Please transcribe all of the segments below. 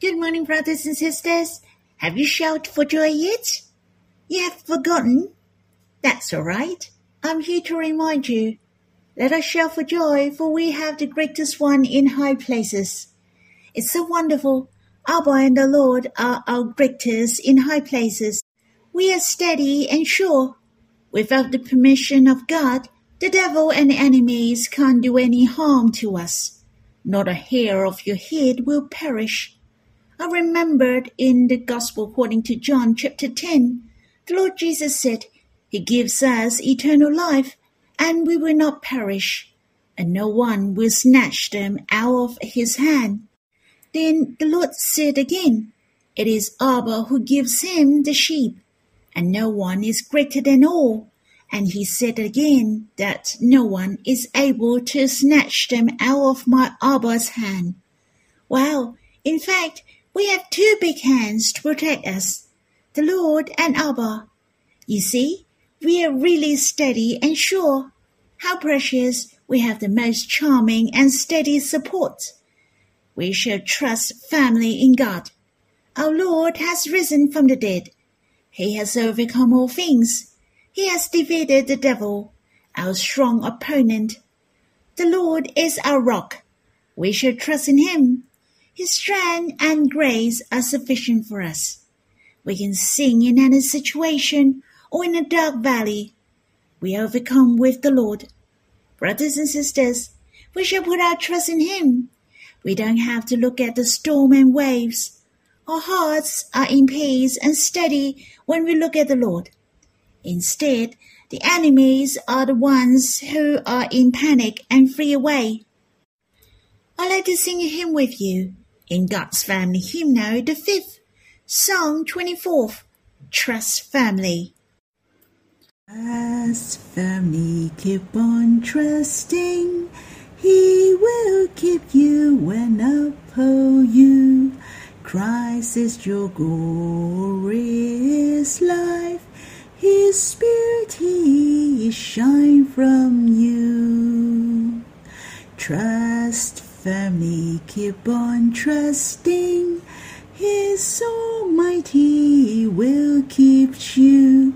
Good morning, brothers and sisters. Have you shouted for joy yet? You have forgotten? That's all right. I'm here to remind you. Let us shout for joy, for we have the greatest one in high places. It's so wonderful. Abba and the Lord are our greatest in high places. We are steady and sure. Without the permission of God, the devil and enemies can't do any harm to us. Not a hair of your head will perish. I remembered in the Gospel according to John chapter 10, the Lord Jesus said, He gives us eternal life, and we will not perish, and no one will snatch them out of His hand. Then the Lord said again, It is Abba who gives him the sheep, and no one is greater than all. And he said again that no one is able to snatch them out of my Abba's hand. Well, in fact, we have two big hands to protect us, the Lord and Abba. You see, we are really steady and sure. How precious we have the most charming and steady support. We shall trust firmly in God. Our Lord has risen from the dead. He has overcome all things. He has defeated the devil, our strong opponent. The Lord is our rock. We shall trust in him. His strength and grace are sufficient for us. We can sing in any situation or in a dark valley. We overcome with the Lord. Brothers and sisters, we shall put our trust in Him. We don't have to look at the storm and waves. Our hearts are in peace and steady when we look at the Lord. Instead, the enemies are the ones who are in panic and flee away. I'd like to sing a hymn with you in God's Family Hymnal, the fifth, Song 24th, Trust Firmly. Trust family, keep on trusting. He will keep you and uphold you. Christ is your glorious life. His spirit he shine from you. Trust family, keep on trusting. His Almighty will keep you.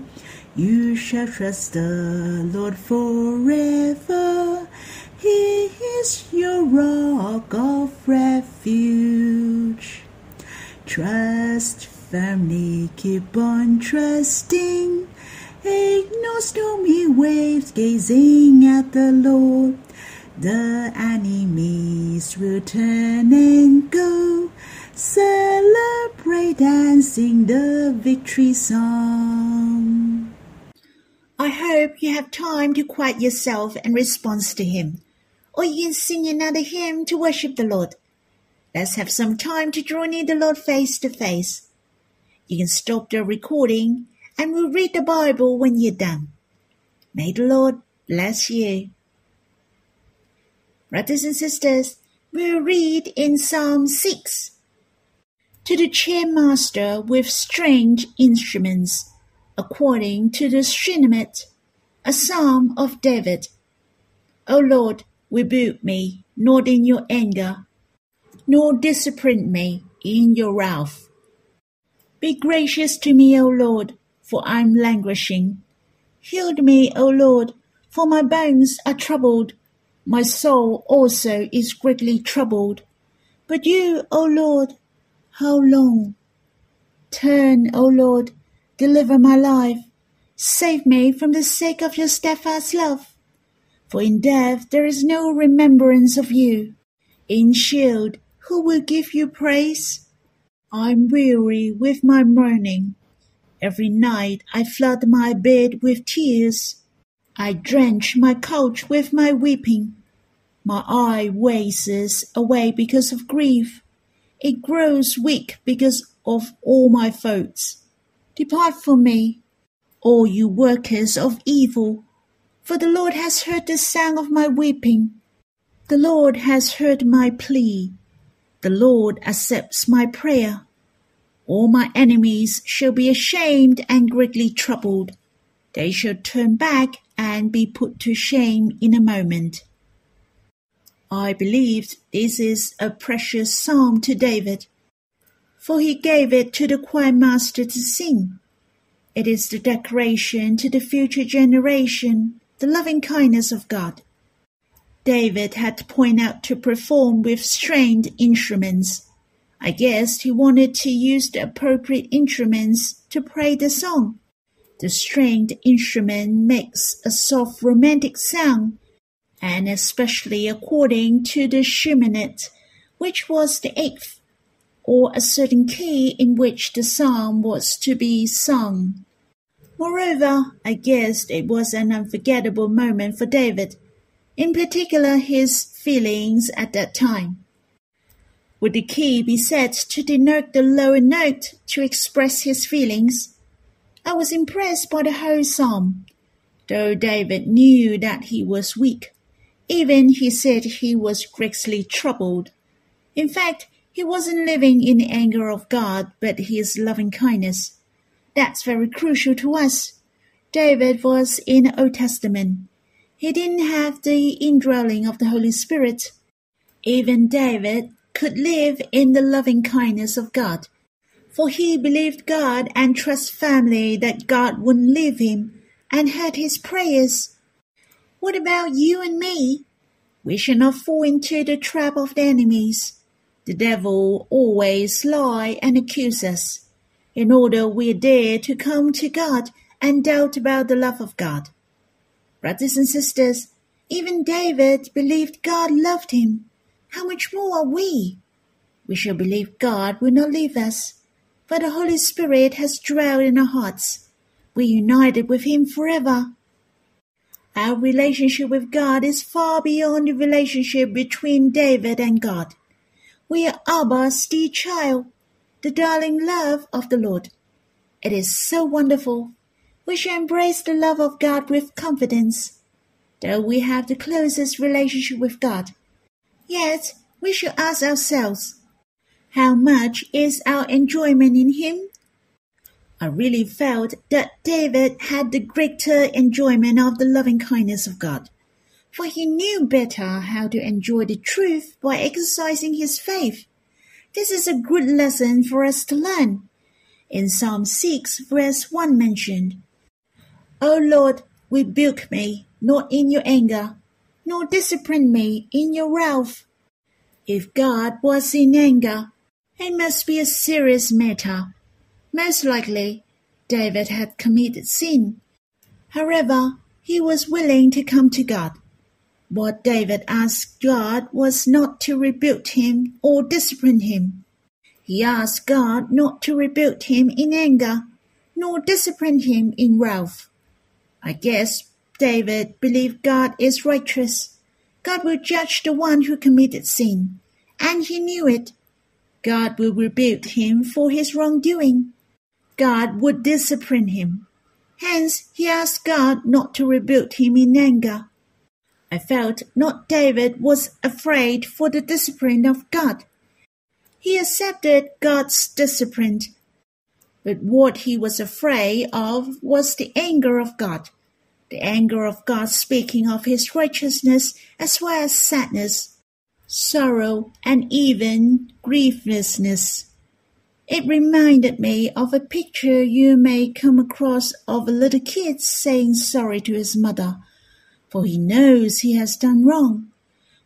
You shall trust the Lord forever. He is your rock of refuge. Trust firmly, keep on trusting. Ignore stormy waves, gazing at the Lord. The enemies will turn and go. Celebrate and sing the victory song. I hope you have time to quiet yourself and respond to Him. Or you can sing another hymn to worship the Lord. Let's have some time to draw near the Lord face to face. You can stop the recording and we'll read the Bible when you're done. May the Lord bless you. Brothers and sisters, we'll read in Psalm 6. To the choirmaster with strange instruments, according to the Sheminith, a psalm of David. O Lord, rebuke me not in your anger, nor discipline me in your wrath. Be gracious to me, O Lord, for I am languishing. Heal me, O Lord, for my bones are troubled. My soul also is greatly troubled. But you, O Lord, how long? Turn, O Lord, deliver my life. Save me from the sake of your steadfast love. For in death there is no remembrance of you. In Sheol, who will give you praise? I am weary with my mourning. Every night I flood my bed with tears. I drench my couch with my weeping. My eye wastes away because of grief. It grows weak because of all my faults. Depart from me, all you workers of evil, for the Lord has heard the sound of my weeping. The Lord has heard my plea. The Lord accepts my prayer. All my enemies shall be ashamed and greatly troubled. They shall turn back and be put to shame in a moment. I believe this is a precious psalm to David. for he gave it to the choir master to sing. It is the declaration to the future generation, the loving kindness of God. David had to point out to perform with stringed instruments. I guess he wanted to use the appropriate instruments to play the song. The stringed instrument makes a soft romantic sound, and especially according to the Sheminith, which was the eighth, or a certain key in which the psalm was to be sung. Moreover, I guessed it was an unforgettable moment for David, in particular his feelings at that time. Would the key be set to denote the lower note to express his feelings? I was impressed by the whole psalm, though David knew that he was weak. Even he said he was greatly troubled. In fact, he wasn't living in the anger of God, but his loving kindness. That's very crucial to us. David was in the Old Testament. He didn't have the indwelling of the Holy Spirit. Even David could live in the loving kindness of God for he believed God and trust firmly that God wouldn't leave him and heard his prayers. What about you and me? We shall not fall into the trap of the enemies. The devil always lie and accuse us, in order we dare to come to God and doubt about the love of God. Brothers and sisters, even David believed God loved him. How much more are we? We shall believe God will not leave us for the Holy Spirit has dwelt in our hearts. We're united with Him forever. Our relationship with God is far beyond the relationship between David and God. We are Abba's dear child, the darling love of the Lord. It is so wonderful. We should embrace the love of God with confidence. Though we have the closest relationship with God, yet we should ask ourselves, how much is our enjoyment in Him? I really felt that David had the greater enjoyment of the loving kindness of God, for he knew better how to enjoy the truth by exercising his faith. This is a good lesson for us to learn. In Psalm 6, verse 1 mentioned, O Lord, rebuke me, not in your anger, nor discipline me in your wrath. If God was in anger, it must be a serious matter. Most likely, David had committed sin. However, he was willing to come to God. What David asked God was not to rebuke him or discipline him. He asked God not to rebuke him in anger, nor discipline him in wrath. I guess David believed God is righteous. God will judge the one who committed sin, and he knew it. God will rebuke him for his wrongdoing. God would discipline him. Hence, he asked God not to rebuke him in anger. I felt not David was afraid for the discipline of God. He accepted God's discipline. But what he was afraid of was the anger of God. The anger of God speaking of his righteousness as well as sadness sorrow, and even grievousness. It reminded me of a picture you may come across of a little kid saying sorry to his mother, for he knows he has done wrong.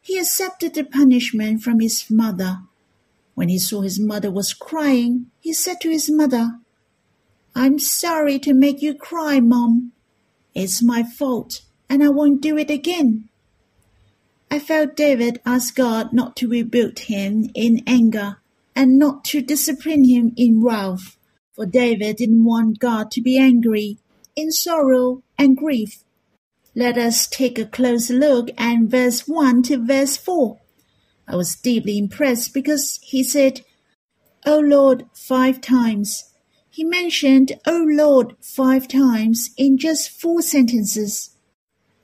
He accepted the punishment from his mother. When he saw his mother was crying, he said to his mother, I'm sorry to make you cry, Mom. It's my fault, and I won't do it again. I felt David asked God not to rebuke him in anger and not to discipline him in wrath, for David didn't want God to be angry in sorrow and grief. Let us take a close look at verse 1 to verse 4. I was deeply impressed because he said, O Lord, five times. He mentioned O Lord five times in just four sentences.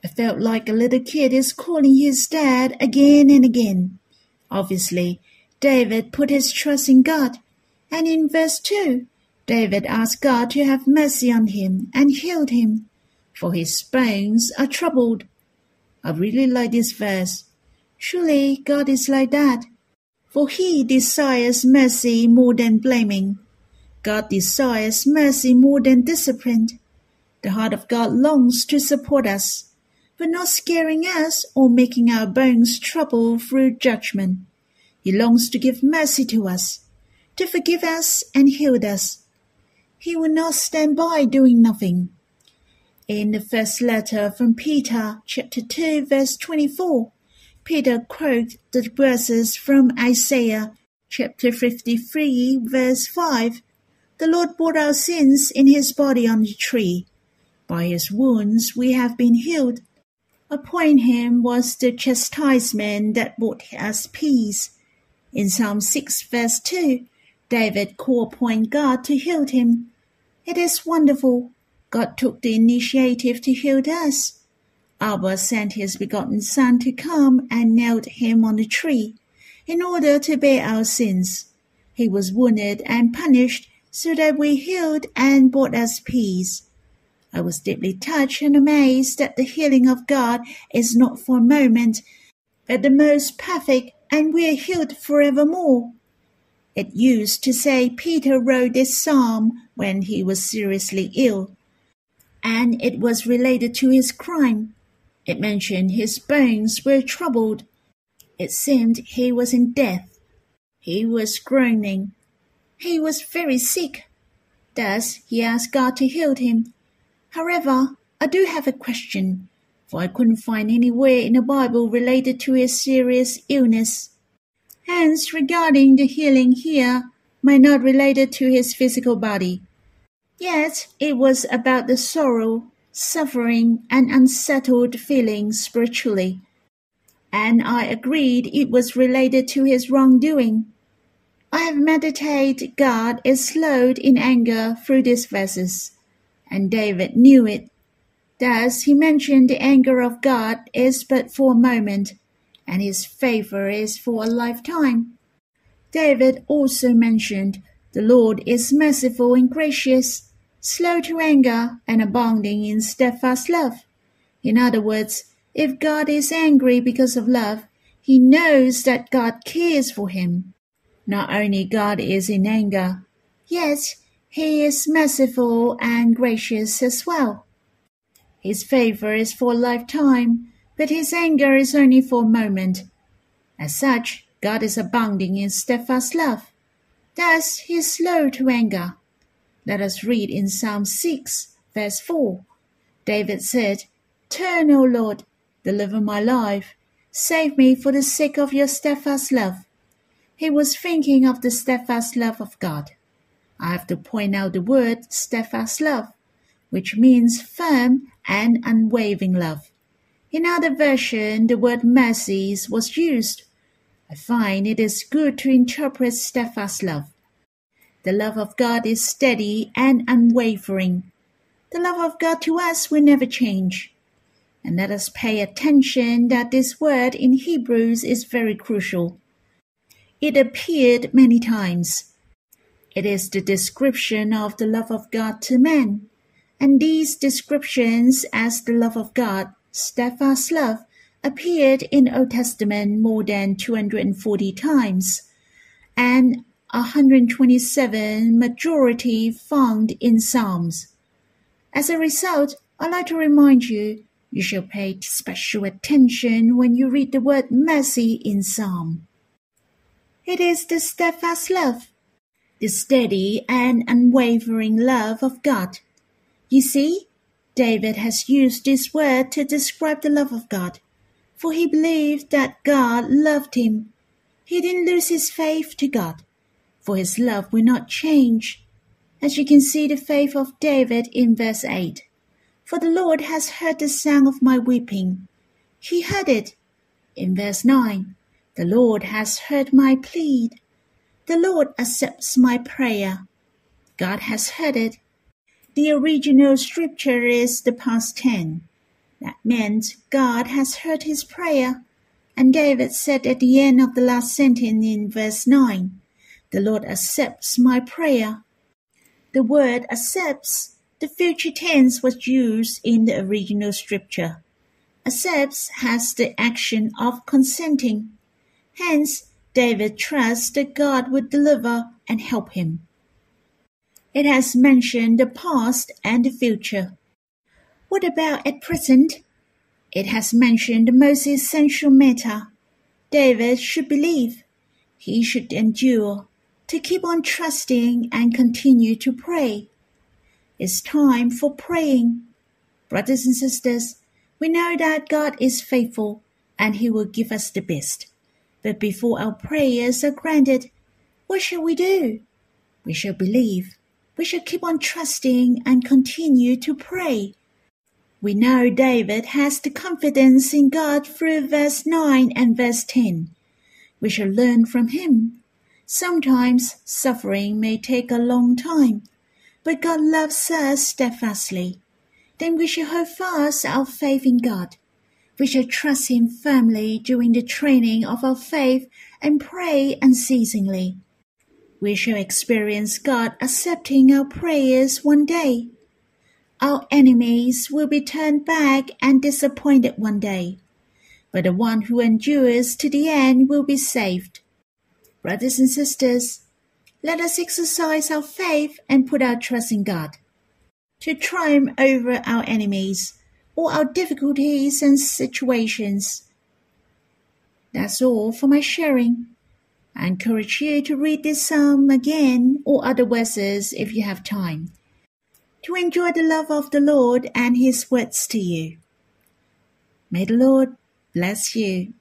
I felt like a little kid is calling his dad again and again. Obviously, David put his trust in God. And in verse 2, David asked God to have mercy on him and healed him, for his bones are troubled. I really like this verse. Surely God is like that. for he desires mercy more than blaming. God desires mercy more than discipline. The heart of God longs to support us, but not scaring us or making our bones trouble through judgment. He longs to give mercy to us, to forgive us and heal us. He will not stand by doing nothing. In the first letter from Peter, chapter 2, verse 24, Peter quotes the verses from Isaiah, chapter 53, verse 5. The Lord bore our sins in his body on the tree. By his wounds we have been healed. Upon him was the chastisement that brought us peace. In Psalm 6, verse 2, David called upon God to heal him. It is wonderful. God took the initiative to heal us. Abba sent his begotten Son to come and nailed him on the tree in order to bear our sins. He was wounded and punished so that we healed and brought us peace. I was deeply touched and amazed that the healing of God is not for a moment, but the most perfect and we are healed forevermore. It used to say Peter wrote this psalm when he was seriously ill, and it was related to his crime. It mentioned his bones were troubled. It seemed he was in death. He was groaning. He was very sick. Thus he asked God to heal him. However, I do have a question for I couldn't find anywhere in the Bible related to his serious illness. Hence, regarding the healing here might not related to his physical body. Yet it was about the sorrow, suffering, and unsettled feelings spiritually. And I agreed it was related to his wrongdoing. I have meditated God is slowed in anger through these verses, and David knew it Thus he mentioned the anger of God is but for a moment, and his favor is for a lifetime. David also mentioned the Lord is merciful and gracious, slow to anger, and abounding in steadfast love. In other words, if God is angry because of love, he knows that God cares for him. Not only God is in anger, yet he is merciful and gracious as well. His favor is for a lifetime, but his anger is only for a moment. As such, God is abounding in steadfast love. Thus, he is slow to anger. Let us read in Psalm 6, verse 4. David said, Turn, O Lord, deliver my life. Save me for the sake of your steadfast love. He was thinking of the steadfast love of God. I have to point out the word steadfast love which means firm and unwavering love. In other version, the word mercies was used. I find it is good to interpret steadfast love. The love of God is steady and unwavering. The love of God to us will never change. And let us pay attention that this word in Hebrews is very crucial. It appeared many times. It is the description of the love of God to men and these descriptions as the love of God, steadfast love, appeared in Old Testament more than 240 times, and 127 majority found in Psalms. As a result, I'd like to remind you, you shall pay special attention when you read the word mercy in Psalm. It is the steadfast love, the steady and unwavering love of God you see, David has used this word to describe the love of God, for he believed that God loved him. He didn't lose his faith to God, for his love will not change. As you can see the faith of David in verse 8. For the Lord has heard the sound of my weeping. He heard it. In verse 9, the Lord has heard my plead. The Lord accepts my prayer. God has heard it the original scripture is the past tense. That meant God has heard his prayer. And David said at the end of the last sentence in verse 9, The Lord accepts my prayer. The word accepts, the future tense was used in the original scripture. Accepts has the action of consenting. Hence, David trusts that God would deliver and help him. It has mentioned the past and the future. What about at present? It has mentioned the most essential matter. David should believe. He should endure, to keep on trusting and continue to pray. It's time for praying. Brothers and sisters, we know that God is faithful and He will give us the best. But before our prayers are granted, what shall we do? We shall believe we shall keep on trusting and continue to pray. We know David has the confidence in God through verse 9 and verse 10. We shall learn from him. Sometimes suffering may take a long time, but God loves us steadfastly. Then we shall hold fast our faith in God. We shall trust Him firmly during the training of our faith and pray unceasingly we shall experience God accepting our prayers one day. Our enemies will be turned back and disappointed one day, but the one who endures to the end will be saved. Brothers and sisters, let us exercise our faith and put our trust in God to triumph over our enemies or our difficulties and situations. That's all for my sharing. I encourage you to read this psalm again or other verses if you have time, to enjoy the love of the Lord and His words to you. May the Lord bless you.